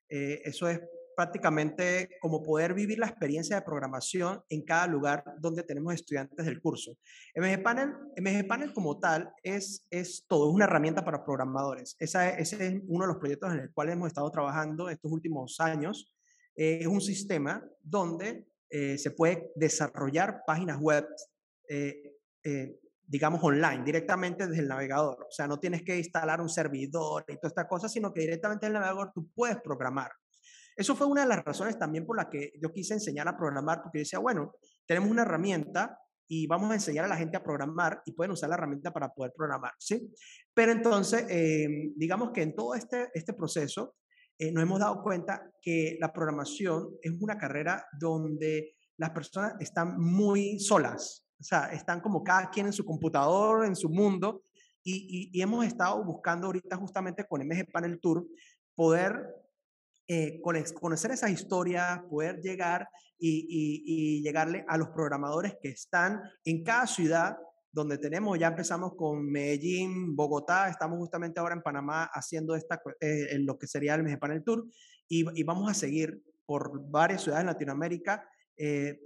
Eso es prácticamente como poder vivir la experiencia de programación en cada lugar donde tenemos estudiantes del curso. MG Panel, MG Panel como tal es, es todo, es una herramienta para programadores. Esa, ese es uno de los proyectos en el cual hemos estado trabajando estos últimos años. Eh, es un sistema donde eh, se puede desarrollar páginas web, eh, digamos, online, directamente desde el navegador. O sea, no tienes que instalar un servidor y toda esta cosa, sino que directamente en el navegador tú puedes programar. Eso fue una de las razones también por las que yo quise enseñar a programar, porque decía, bueno, tenemos una herramienta y vamos a enseñar a la gente a programar y pueden usar la herramienta para poder programar, ¿sí? Pero entonces, em, digamos que en todo este, este proceso, eh, nos hemos dado cuenta que la programación es una carrera donde las personas están muy solas, o sea, están como cada quien en su computador, en su mundo, y, y hemos estado buscando ahorita justamente con MG Panel Tour poder eh, conocer esas historias, poder llegar y, llegarle a los programadores que están en cada ciudad donde tenemos, ya empezamos con Medellín, Bogotá, estamos justamente ahora en Panamá haciendo esta, eh, en lo que sería el Panel Tour y, vamos a seguir por varias ciudades en Latinoamérica eh,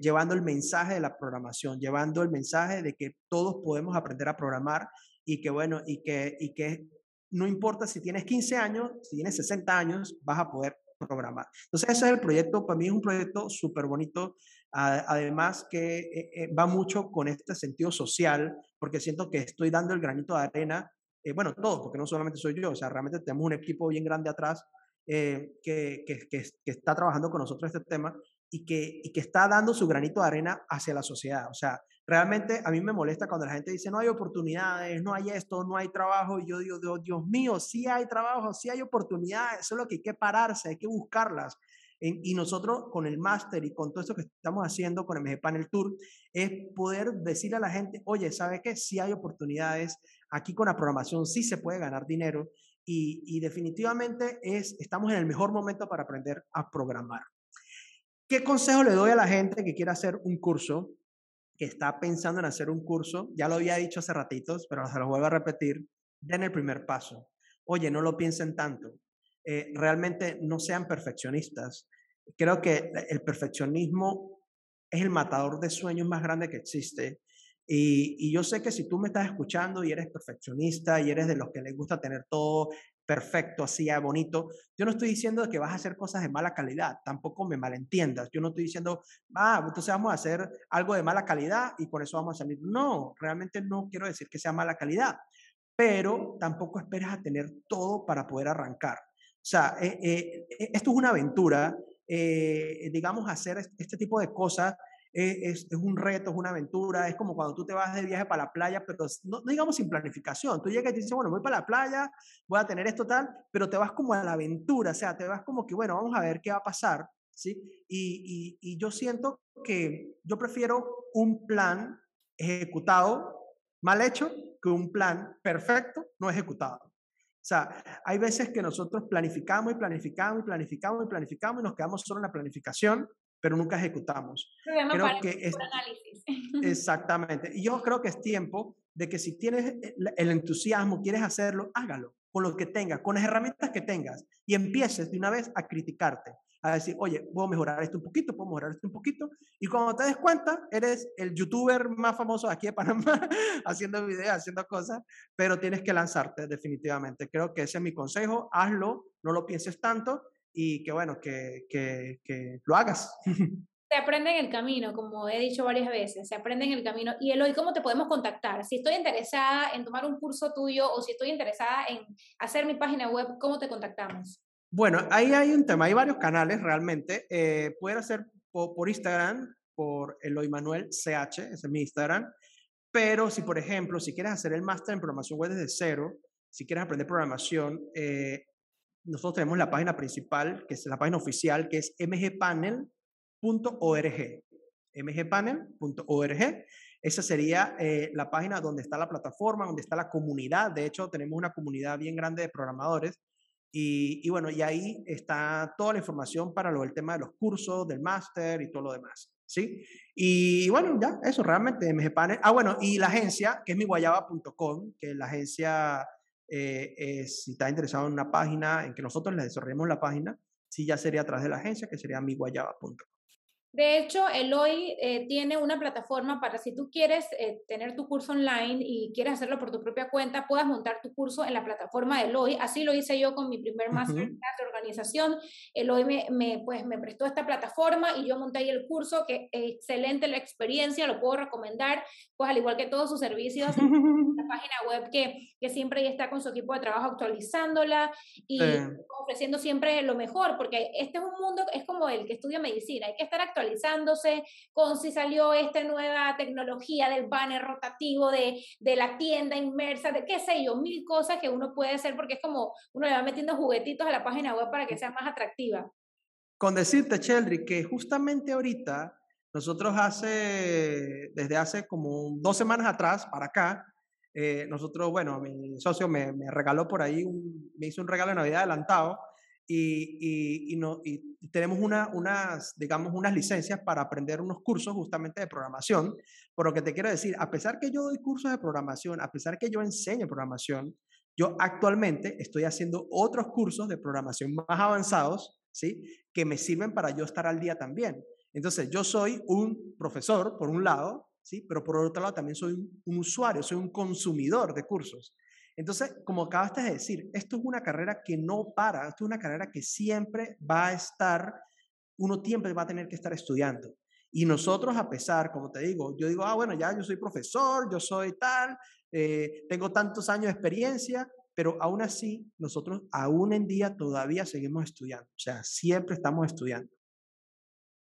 llevando el mensaje de la programación, llevando el mensaje de que todos podemos aprender a programar y que bueno, y que, y que no importa si tienes 15 años, si tienes 60 años, vas a poder programar. Entonces, ese es el proyecto, para mí es un proyecto súper bonito, además que eh, eh, va mucho con este sentido social, porque siento que estoy dando el granito de arena, eh, bueno, todo, porque no solamente soy yo, o sea, realmente tenemos un equipo bien grande atrás que, que, que, está trabajando con nosotros este tema y que, y que está dando su granito de arena hacia la sociedad. O sea, realmente a mí me molesta cuando la gente dice, no hay oportunidades, no hay esto, no hay trabajo. Y yo digo, Dios, mío, sí hay trabajo, sí hay oportunidades, solo que hay que pararse, hay que buscarlas. y nosotros con el máster y con todo esto que estamos haciendo con MG Panel Tour, es poder decirle a la gente, oye, ¿sabe qué? Sí hay oportunidades, aquí con la programación sí se puede ganar dinero y, y definitivamente es, estamos en el mejor momento para aprender a programar. ¿Qué consejo le doy a la gente que quiera hacer un curso? Que está pensando en hacer un curso, ya lo había dicho hace ratitos, pero se lo vuelvo a repetir, den el primer paso. Oye, no lo piensen tanto. Eh, realmente no sean perfeccionistas. Creo que el perfeccionismo es el matador de sueños más grande que existe. Y, y, yo sé que si tú me estás escuchando y eres perfeccionista y eres de los que les gusta tener todo perfecto, así, ah, bonito. Yo no estoy diciendo que vas a hacer cosas de mala calidad, tampoco me malentiendas. Yo no estoy diciendo, ah, entonces vamos a hacer algo de mala calidad y por eso vamos a salir. No, realmente no quiero decir que sea mala calidad, pero tampoco esperas a tener todo para poder arrancar. O sea, eh, eh, eh, esto es una aventura, digamos, hacer este tipo de cosas es, es, un reto, es una aventura, es como cuando tú te vas de viaje para la playa, pero no, digamos sin planificación. Tú llegas y dices, bueno, voy para la playa, voy a tener esto tal, pero te vas como a la aventura, o sea, te vas como que, bueno, vamos a ver qué va a pasar, ¿sí? Y, y, y yo siento que yo prefiero un plan ejecutado mal hecho que un plan perfecto no ejecutado. O sea, hay veces que nosotros planificamos y planificamos y planificamos y planificamos y nos quedamos solo en la planificación pero nunca ejecutamos. Creo que es, análisis. Exactamente. Y yo creo que es tiempo de que si tienes el entusiasmo, quieres hacerlo, hágalo con lo que tengas, con las herramientas que tengas y empieces de una vez a criticarte, a decir, oye, puedo mejorar esto un poquito, puedo mejorar esto un poquito. Y cuando te des cuenta, eres el youtuber más famoso aquí de Panamá, haciendo videos, haciendo cosas, pero tienes que lanzarte definitivamente. Creo que ese es mi consejo, hazlo, no lo pienses tanto y que bueno, que, que, que lo hagas. Se aprende en el camino, como he dicho varias veces, se aprende en el camino. Y Eloy, ¿cómo te podemos contactar? Si estoy interesada en tomar un curso tuyo o si estoy interesada en hacer mi página web, ¿cómo te contactamos? Bueno, ahí hay un tema, hay varios canales realmente. Eh, pueden hacer por, por, Instagram, por Eloy Manuel CH, ese es mi Instagram. Pero si, por ejemplo, si quieres hacer el máster en programación web desde cero, si quieres aprender programación, eh, nosotros tenemos la página principal, que es la página oficial, que es mgpanel.org. mgpanel.org. Esa sería eh, la página donde está la plataforma, donde está la comunidad. De hecho, tenemos una comunidad bien grande de programadores. Y, bueno, y ahí está toda la información para lo del tema de los cursos, del máster y todo lo demás. ¿Sí? Y bueno, ya, eso realmente, MGPanel. Ah, bueno, y la agencia, que es miguayaba.com, que la agencia eh, si está interesado en una página, en que nosotros le desarrollemos la página, sí ya sería a través de la agencia, que sería miguayaba.com. De hecho, Eloy eh, tiene una plataforma para si tú quieres eh, tener tu curso online y quieres hacerlo por tu propia cuenta, puedas montar tu curso en la plataforma de Eloy. Así lo hice yo con mi primer masterclass de organización. Eloy me, me, pues, me prestó esta plataforma y yo monté ahí el curso, que es excelente la experiencia, lo puedo recomendar, pues al igual que todos sus servicios, página web que, que siempre está con su equipo de trabajo actualizándola y ofreciendo siempre lo mejor, porque este es un mundo, es como el que estudia medicina, hay que estar actualizándose, con si salió esta nueva tecnología del banner rotativo, de, de la tienda inmersa, de qué sé yo, mil cosas que uno puede hacer porque es como uno le va metiendo juguetitos a la página web para que sea más atractiva. Con decirte, Cheldry, que justamente ahorita, nosotros hace, desde hace como dos semanas atrás para acá, eh, nosotros, bueno, mi socio me, me regaló por ahí, me hizo un regalo de Navidad adelantado y, y, no, y tenemos una, unas, digamos, unas licencias para aprender unos cursos justamente de programación. Por lo que te quiero decir, a pesar que yo doy cursos de programación, a pesar que yo enseño programación, yo actualmente estoy haciendo otros cursos de programación más avanzados, ¿sí? Que me sirven para yo estar al día también. Entonces, yo soy un profesor, por un lado, ¿sí? Pero por otro lado también soy un usuario, soy un consumidor de cursos. Entonces, como acabaste de decir, esto es una carrera que no para, esto es una carrera que siempre va a estar, uno siempre va a tener que estar estudiando. Y nosotros, a pesar, como te digo, yo digo, ah, bueno, ya yo soy profesor, yo soy tal, eh, tengo tantos años de experiencia, pero aún así, nosotros aún en día todavía seguimos estudiando, o sea, siempre estamos estudiando.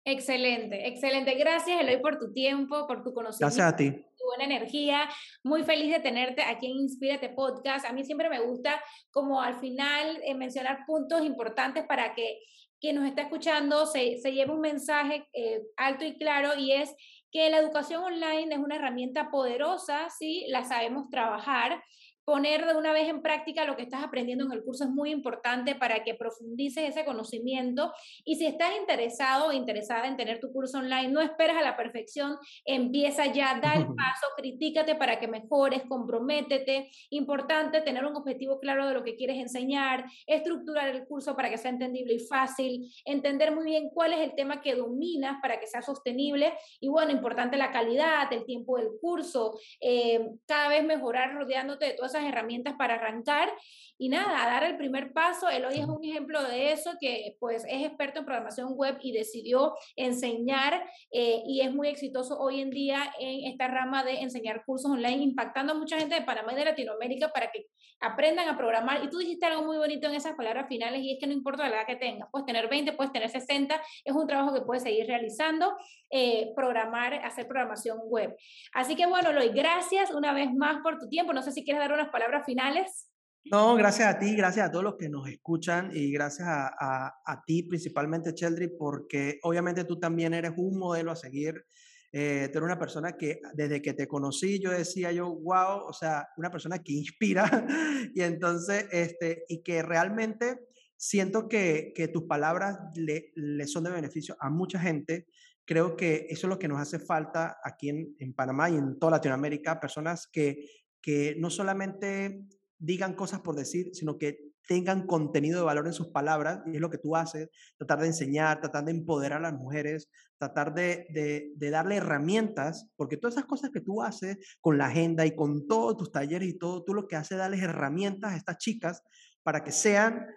Excelente, excelente. Gracias, Eloy, por tu tiempo, por tu conocimiento. Gracias a ti. Tu buena energía. Muy feliz de tenerte aquí en Inspírate Podcast. A mí siempre me gusta, como al final, eh, mencionar puntos importantes para que quien nos está escuchando se, se lleve un mensaje eh, alto y claro y es que la educación online es una herramienta poderosa, sí, la sabemos trabajar poner de una vez en práctica lo que estás aprendiendo en el curso es muy importante para que profundices ese conocimiento. Y si estás interesado o interesada en tener tu curso online, no esperes a la perfección, empieza ya, da el paso, critícate para que mejores, comprométete. Importante tener un objetivo claro de lo que quieres enseñar, estructurar el curso para que sea entendible y fácil, entender muy bien cuál es el tema que dominas para que sea sostenible. Y bueno, importante la calidad, el tiempo del curso, eh, cada vez mejorar rodeándote de todas herramientas para arrancar y nada, dar el primer paso. Eloy es un ejemplo de eso, que pues es experto en programación web y decidió enseñar eh, y es muy exitoso hoy en día en esta rama de enseñar cursos online, impactando a mucha gente de Panamá y de Latinoamérica para que aprendan a programar. Y tú dijiste algo muy bonito en esas palabras finales y es que no importa la edad que tengas, puedes tener 20, puedes tener 60, es un trabajo que puedes seguir realizando, eh, programar, hacer programación web. Así que bueno, Eloy, gracias una vez más por tu tiempo. No sé si quieres dar unas palabras finales. No, gracias a ti, gracias a todos los que nos escuchan y gracias a, a, ti principalmente, Cheldry, porque obviamente tú también eres un modelo a seguir. Eh, tú eres una persona que desde que te conocí yo decía yo, wow, o sea, una persona que inspira y entonces, este, y que realmente siento que, que tus palabras le, le, son de beneficio a mucha gente. Creo que eso es lo que nos hace falta aquí en, en Panamá y en toda Latinoamérica, personas que, que no solamente digan cosas por decir, sino que tengan contenido de valor en sus palabras, y es lo que tú haces, tratar de enseñar, tratar de empoderar a las mujeres, tratar de, de, darle herramientas, porque todas esas cosas que tú haces con la agenda y con todos tus talleres y todo, tú lo que haces es darles herramientas a estas chicas para que sean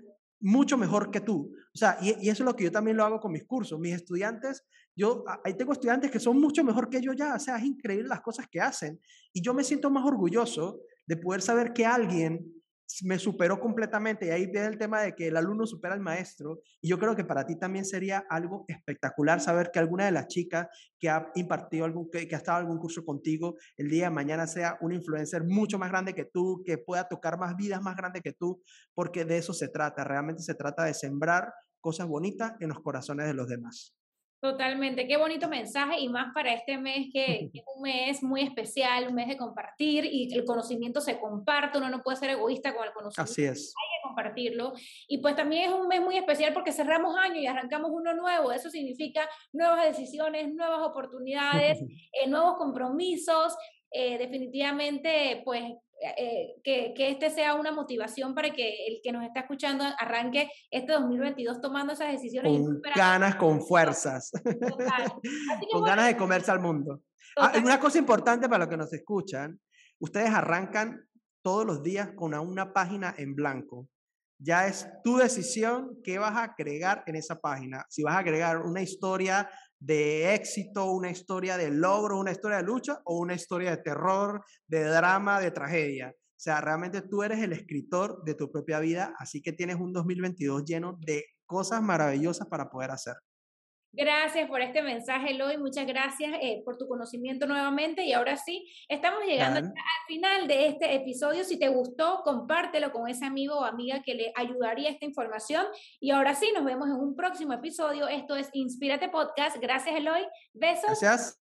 mucho mejor que tú. O sea, y, y, eso es lo que yo también lo hago con mis cursos. Mis estudiantes, yo ahí tengo estudiantes que son mucho mejor que yo ya, o sea, es increíble las cosas que hacen. Y yo me siento más orgulloso de poder saber que alguien me superó completamente y ahí viene el tema de que el alumno supera al maestro y yo creo que para ti también sería algo espectacular saber que alguna de las chicas que ha impartido algún que, ha estado algún curso contigo el día de mañana sea un influencer mucho más grande que tú, que pueda tocar más vidas más grandes que tú, porque de eso se trata, realmente se trata de sembrar cosas bonitas en los corazones de los demás. Totalmente, qué bonito mensaje y más para este mes que, es un mes muy especial, un mes de compartir y el conocimiento se comparte, uno no puede ser egoísta con el conocimiento. Así es. Hay que compartirlo. Y pues también es un mes muy especial porque cerramos año y arrancamos uno nuevo. Eso significa nuevas decisiones, nuevas oportunidades, eh, nuevos compromisos. Eh, definitivamente, pues eh, que, que, este sea una motivación para que el que nos está escuchando arranque este 2022 tomando esas decisiones. Con ganas, con fuerzas. con ganas de comerse al mundo. Ah, una cosa importante para los que nos escuchan, ustedes arrancan todos los días con una página en blanco. Ya es tu decisión qué vas a agregar en esa página. Si vas a agregar una historia de éxito, una historia de logro, una historia de lucha o una historia de terror, de drama, de tragedia. O sea, realmente tú eres el escritor de tu propia vida, así que tienes un 2022 lleno de cosas maravillosas para poder hacer. Gracias por este mensaje, Eloy. Muchas gracias eh, por tu conocimiento nuevamente. Y ahora sí, estamos llegando al final de este episodio. Si te gustó, compártelo con ese amigo o amiga que le ayudaría esta información. Y ahora sí, nos vemos en un próximo episodio. Esto es Inspírate Podcast. Gracias, Eloy. Besos. Gracias.